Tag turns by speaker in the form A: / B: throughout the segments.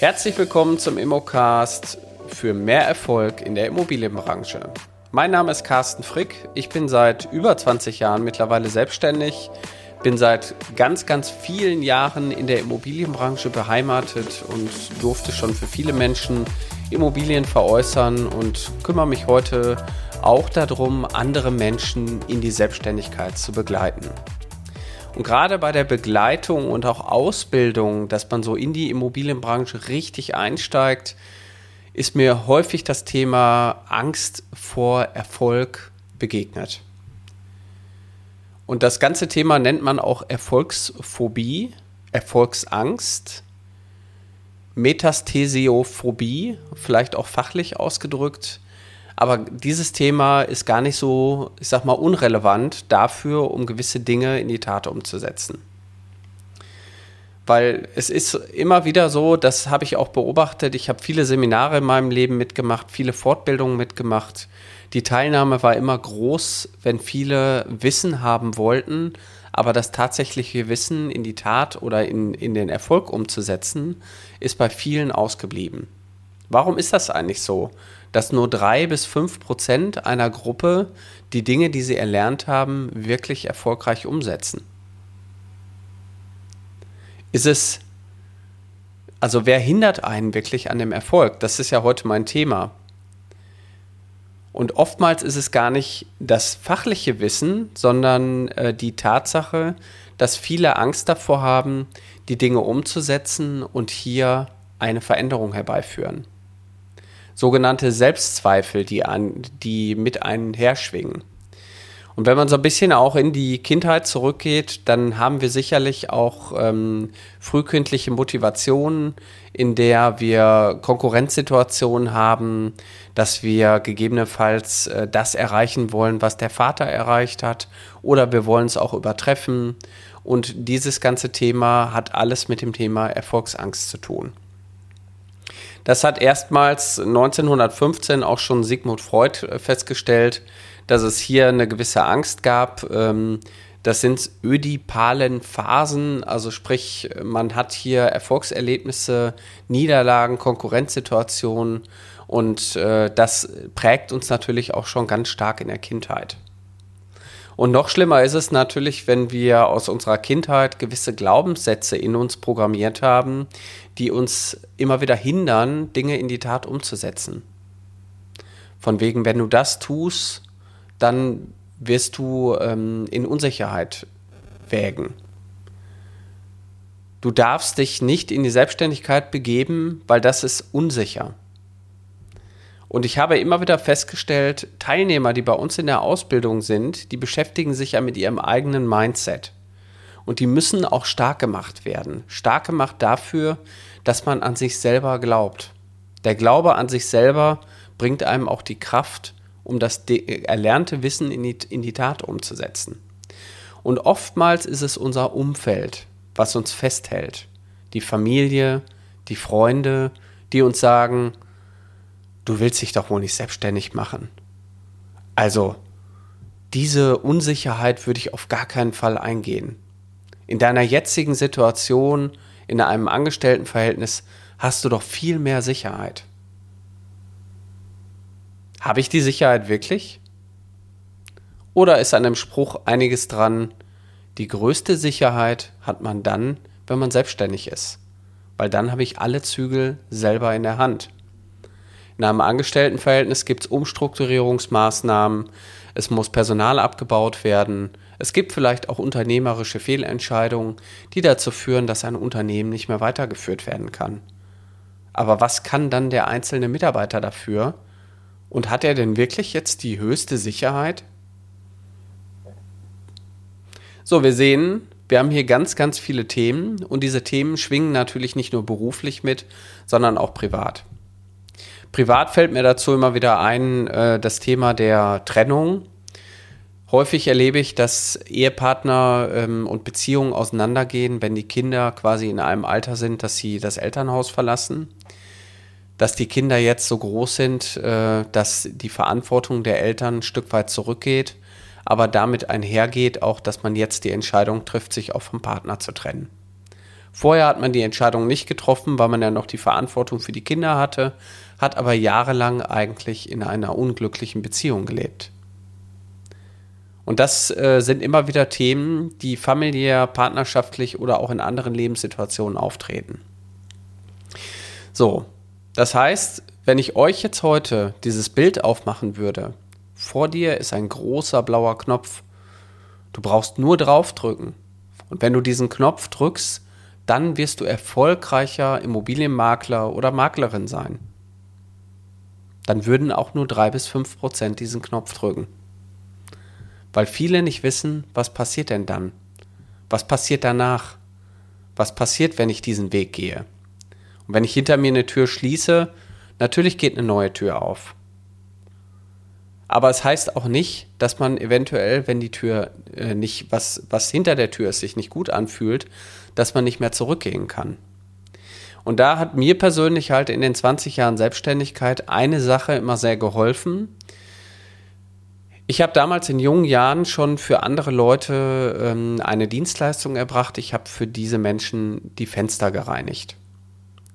A: Herzlich willkommen zum Immocast für mehr Erfolg in der Immobilienbranche. Mein Name ist Carsten Frick. Ich bin seit über 20 Jahren mittlerweile selbstständig, bin seit ganz, ganz vielen Jahren in der Immobilienbranche beheimatet und durfte schon für viele Menschen Immobilien veräußern und kümmere mich heute auch darum, andere Menschen in die Selbstständigkeit zu begleiten. Und gerade bei der Begleitung und auch Ausbildung, dass man so in die Immobilienbranche richtig einsteigt, ist mir häufig das Thema Angst vor Erfolg begegnet. Und das ganze Thema nennt man auch Erfolgsphobie, Erfolgsangst, Metasthesiophobie, vielleicht auch fachlich ausgedrückt. Aber dieses Thema ist gar nicht so, ich sag mal, unrelevant dafür, um gewisse Dinge in die Tat umzusetzen. Weil es ist immer wieder so, das habe ich auch beobachtet, ich habe viele Seminare in meinem Leben mitgemacht, viele Fortbildungen mitgemacht. Die Teilnahme war immer groß, wenn viele Wissen haben wollten, aber das tatsächliche Wissen in die Tat oder in, in den Erfolg umzusetzen, ist bei vielen ausgeblieben. Warum ist das eigentlich so? dass nur drei bis fünf Prozent einer Gruppe die Dinge, die sie erlernt haben, wirklich erfolgreich umsetzen. Ist es, also wer hindert einen wirklich an dem Erfolg? Das ist ja heute mein Thema. Und oftmals ist es gar nicht das fachliche Wissen, sondern äh, die Tatsache, dass viele Angst davor haben, die Dinge umzusetzen und hier eine Veränderung herbeiführen sogenannte Selbstzweifel, die, an, die mit einherschwingen. Und wenn man so ein bisschen auch in die Kindheit zurückgeht, dann haben wir sicherlich auch ähm, frühkindliche Motivationen, in der wir Konkurrenzsituationen haben, dass wir gegebenenfalls äh, das erreichen wollen, was der Vater erreicht hat, oder wir wollen es auch übertreffen. Und dieses ganze Thema hat alles mit dem Thema Erfolgsangst zu tun. Das hat erstmals 1915 auch schon Sigmund Freud äh, festgestellt, dass es hier eine gewisse Angst gab. Ähm, das sind ödipalen Phasen, also sprich, man hat hier Erfolgserlebnisse, Niederlagen, Konkurrenzsituationen und äh, das prägt uns natürlich auch schon ganz stark in der Kindheit. Und noch schlimmer ist es natürlich, wenn wir aus unserer Kindheit gewisse Glaubenssätze in uns programmiert haben, die uns immer wieder hindern, Dinge in die Tat umzusetzen. Von wegen, wenn du das tust, dann wirst du ähm, in Unsicherheit wägen. Du darfst dich nicht in die Selbstständigkeit begeben, weil das ist unsicher. Und ich habe immer wieder festgestellt, Teilnehmer, die bei uns in der Ausbildung sind, die beschäftigen sich ja mit ihrem eigenen Mindset. Und die müssen auch stark gemacht werden. Stark gemacht dafür, dass man an sich selber glaubt. Der Glaube an sich selber bringt einem auch die Kraft, um das erlernte Wissen in die, in die Tat umzusetzen. Und oftmals ist es unser Umfeld, was uns festhält. Die Familie, die Freunde, die uns sagen, du willst dich doch wohl nicht selbstständig machen. Also, diese Unsicherheit würde ich auf gar keinen Fall eingehen. In deiner jetzigen Situation, in einem Angestelltenverhältnis, hast du doch viel mehr Sicherheit. Habe ich die Sicherheit wirklich? Oder ist an dem Spruch einiges dran, die größte Sicherheit hat man dann, wenn man selbstständig ist? Weil dann habe ich alle Zügel selber in der Hand. In einem Angestelltenverhältnis gibt es Umstrukturierungsmaßnahmen, es muss Personal abgebaut werden, es gibt vielleicht auch unternehmerische Fehlentscheidungen, die dazu führen, dass ein Unternehmen nicht mehr weitergeführt werden kann. Aber was kann dann der einzelne Mitarbeiter dafür? Und hat er denn wirklich jetzt die höchste Sicherheit? So, wir sehen, wir haben hier ganz, ganz viele Themen und diese Themen schwingen natürlich nicht nur beruflich mit, sondern auch privat. Privat fällt mir dazu immer wieder ein, äh, das Thema der Trennung. Häufig erlebe ich, dass Ehepartner ähm, und Beziehungen auseinandergehen, wenn die Kinder quasi in einem Alter sind, dass sie das Elternhaus verlassen. Dass die Kinder jetzt so groß sind, äh, dass die Verantwortung der Eltern ein Stück weit zurückgeht, aber damit einhergeht auch, dass man jetzt die Entscheidung trifft, sich auch vom Partner zu trennen. Vorher hat man die Entscheidung nicht getroffen, weil man ja noch die Verantwortung für die Kinder hatte, hat aber jahrelang eigentlich in einer unglücklichen Beziehung gelebt. Und das äh, sind immer wieder Themen, die familiär, partnerschaftlich oder auch in anderen Lebenssituationen auftreten. So, das heißt, wenn ich euch jetzt heute dieses Bild aufmachen würde, vor dir ist ein großer blauer Knopf. Du brauchst nur draufdrücken. Und wenn du diesen Knopf drückst, dann wirst du erfolgreicher Immobilienmakler oder Maklerin sein. Dann würden auch nur drei bis fünf Prozent diesen Knopf drücken. Weil viele nicht wissen, was passiert denn dann? Was passiert danach? Was passiert, wenn ich diesen Weg gehe? Und wenn ich hinter mir eine Tür schließe, natürlich geht eine neue Tür auf. Aber es heißt auch nicht, dass man eventuell, wenn die Tür äh, nicht, was, was hinter der Tür ist, sich nicht gut anfühlt, dass man nicht mehr zurückgehen kann. Und da hat mir persönlich halt in den 20 Jahren Selbstständigkeit eine Sache immer sehr geholfen. Ich habe damals in jungen Jahren schon für andere Leute ähm, eine Dienstleistung erbracht. Ich habe für diese Menschen die Fenster gereinigt.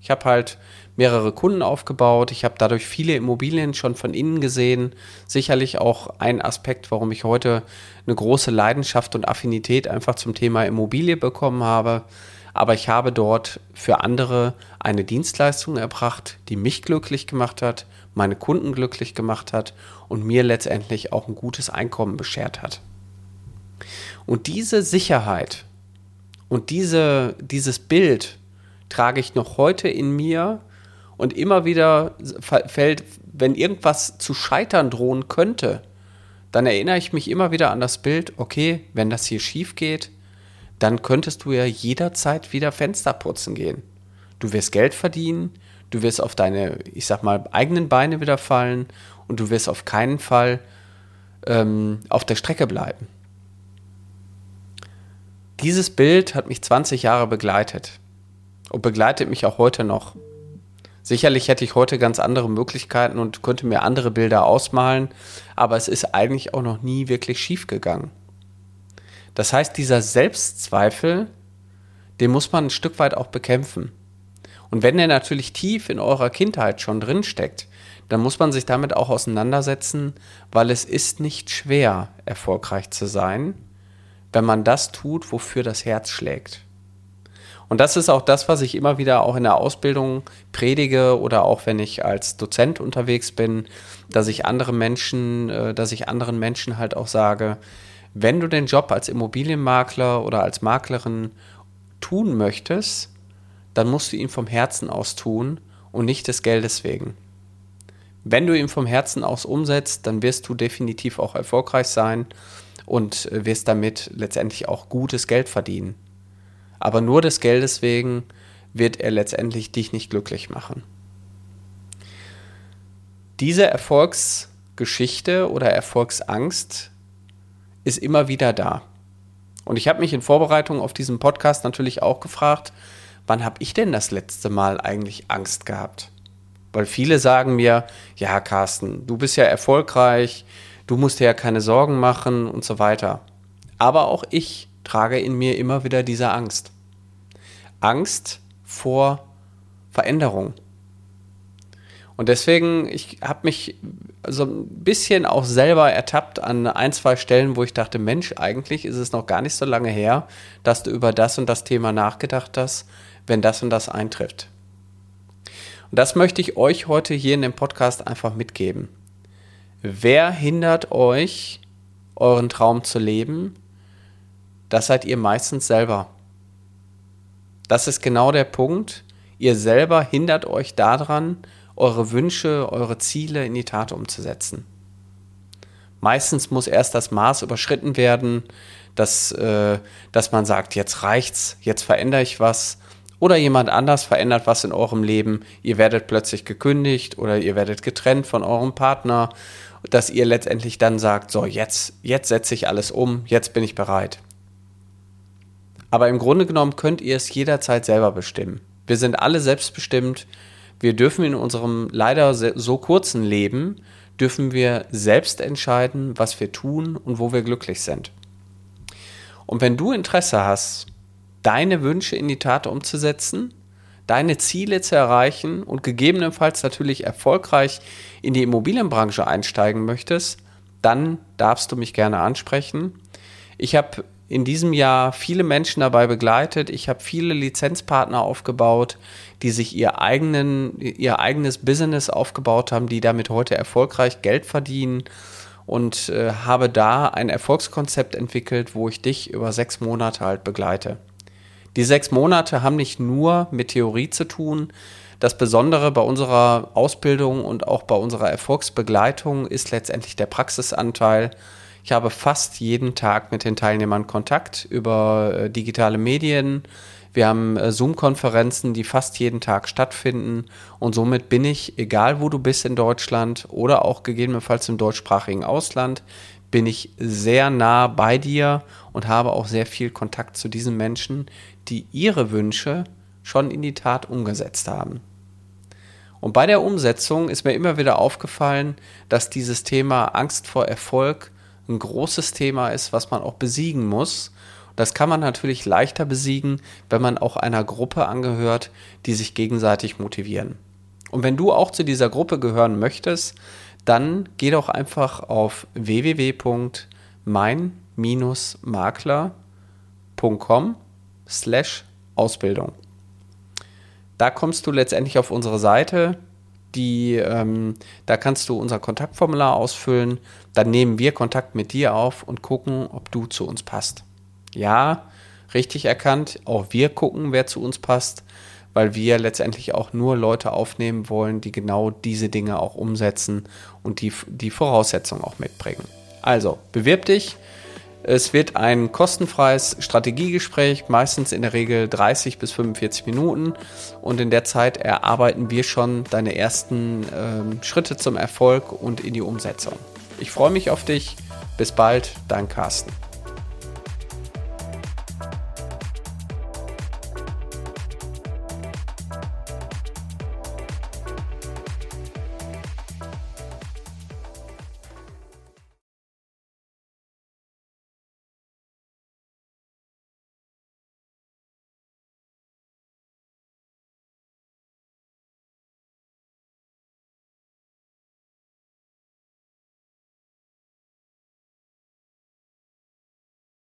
A: Ich habe halt mehrere Kunden aufgebaut. Ich habe dadurch viele Immobilien schon von innen gesehen. Sicherlich auch ein Aspekt, warum ich heute eine große Leidenschaft und Affinität einfach zum Thema Immobilie bekommen habe. Aber ich habe dort für andere eine Dienstleistung erbracht, die mich glücklich gemacht hat, meine Kunden glücklich gemacht hat und mir letztendlich auch ein gutes Einkommen beschert hat. Und diese Sicherheit und diese, dieses Bild trage ich noch heute in mir und immer wieder fällt, wenn irgendwas zu scheitern drohen könnte, dann erinnere ich mich immer wieder an das Bild, okay, wenn das hier schief geht, dann könntest du ja jederzeit wieder Fenster putzen gehen. Du wirst Geld verdienen, du wirst auf deine, ich sag mal, eigenen Beine wieder fallen und du wirst auf keinen Fall ähm, auf der Strecke bleiben. Dieses Bild hat mich 20 Jahre begleitet und begleitet mich auch heute noch. Sicherlich hätte ich heute ganz andere Möglichkeiten und könnte mir andere Bilder ausmalen, aber es ist eigentlich auch noch nie wirklich schief gegangen. Das heißt, dieser Selbstzweifel, den muss man ein Stück weit auch bekämpfen. Und wenn der natürlich tief in eurer Kindheit schon drin steckt, dann muss man sich damit auch auseinandersetzen, weil es ist nicht schwer, erfolgreich zu sein, wenn man das tut, wofür das Herz schlägt. Und das ist auch das, was ich immer wieder auch in der Ausbildung predige oder auch wenn ich als Dozent unterwegs bin, dass ich andere Menschen, äh, dass ich anderen Menschen halt auch sage, wenn du den Job als Immobilienmakler oder als Maklerin tun möchtest, dann musst du ihn vom Herzen aus tun und nicht des Geldes wegen. Wenn du ihn vom Herzen aus umsetzt, dann wirst du definitiv auch erfolgreich sein und äh, wirst damit letztendlich auch gutes Geld verdienen aber nur des Geldes wegen wird er letztendlich dich nicht glücklich machen. Diese Erfolgsgeschichte oder Erfolgsangst ist immer wieder da. Und ich habe mich in Vorbereitung auf diesen Podcast natürlich auch gefragt, wann habe ich denn das letzte Mal eigentlich Angst gehabt? Weil viele sagen mir, ja Carsten, du bist ja erfolgreich, du musst dir ja keine Sorgen machen und so weiter. Aber auch ich trage in mir immer wieder diese Angst. Angst vor Veränderung. Und deswegen, ich habe mich so ein bisschen auch selber ertappt an ein, zwei Stellen, wo ich dachte, Mensch, eigentlich ist es noch gar nicht so lange her, dass du über das und das Thema nachgedacht hast, wenn das und das eintrifft. Und das möchte ich euch heute hier in dem Podcast einfach mitgeben. Wer hindert euch, euren Traum zu leben? Das seid ihr meistens selber. Das ist genau der Punkt. Ihr selber hindert euch daran, eure Wünsche, eure Ziele in die Tat umzusetzen. Meistens muss erst das Maß überschritten werden, dass, äh, dass man sagt, jetzt reicht's, jetzt verändere ich was. Oder jemand anders verändert was in eurem Leben. Ihr werdet plötzlich gekündigt oder ihr werdet getrennt von eurem Partner, dass ihr letztendlich dann sagt, so jetzt, jetzt setze ich alles um, jetzt bin ich bereit. Aber im Grunde genommen könnt ihr es jederzeit selber bestimmen. Wir sind alle selbstbestimmt. Wir dürfen in unserem leider so kurzen Leben, dürfen wir selbst entscheiden, was wir tun und wo wir glücklich sind. Und wenn du Interesse hast, deine Wünsche in die Tat umzusetzen, deine Ziele zu erreichen und gegebenenfalls natürlich erfolgreich in die Immobilienbranche einsteigen möchtest, dann darfst du mich gerne ansprechen. Ich habe in diesem Jahr viele Menschen dabei begleitet. Ich habe viele Lizenzpartner aufgebaut, die sich ihr, eigenen, ihr eigenes Business aufgebaut haben, die damit heute erfolgreich Geld verdienen und äh, habe da ein Erfolgskonzept entwickelt, wo ich dich über sechs Monate halt begleite. Die sechs Monate haben nicht nur mit Theorie zu tun. Das Besondere bei unserer Ausbildung und auch bei unserer Erfolgsbegleitung ist letztendlich der Praxisanteil. Ich habe fast jeden Tag mit den Teilnehmern Kontakt über äh, digitale Medien. Wir haben äh, Zoom-Konferenzen, die fast jeden Tag stattfinden. Und somit bin ich, egal wo du bist in Deutschland oder auch gegebenenfalls im deutschsprachigen Ausland, bin ich sehr nah bei dir und habe auch sehr viel Kontakt zu diesen Menschen, die ihre Wünsche schon in die Tat umgesetzt haben. Und bei der Umsetzung ist mir immer wieder aufgefallen, dass dieses Thema Angst vor Erfolg ein großes Thema ist, was man auch besiegen muss. Das kann man natürlich leichter besiegen, wenn man auch einer Gruppe angehört, die sich gegenseitig motivieren. Und wenn du auch zu dieser Gruppe gehören möchtest, dann geh doch einfach auf www.mein-makler.com slash Ausbildung. Da kommst du letztendlich auf unsere Seite, die, ähm, da kannst du unser Kontaktformular ausfüllen. Dann nehmen wir Kontakt mit dir auf und gucken, ob du zu uns passt. Ja, richtig erkannt. Auch wir gucken, wer zu uns passt, weil wir letztendlich auch nur Leute aufnehmen wollen, die genau diese Dinge auch umsetzen und die, die Voraussetzungen auch mitbringen. Also, bewirb dich es wird ein kostenfreies Strategiegespräch, meistens in der Regel 30 bis 45 Minuten. Und in der Zeit erarbeiten wir schon deine ersten äh, Schritte zum Erfolg und in die Umsetzung. Ich freue mich auf dich. Bis bald, dein Carsten.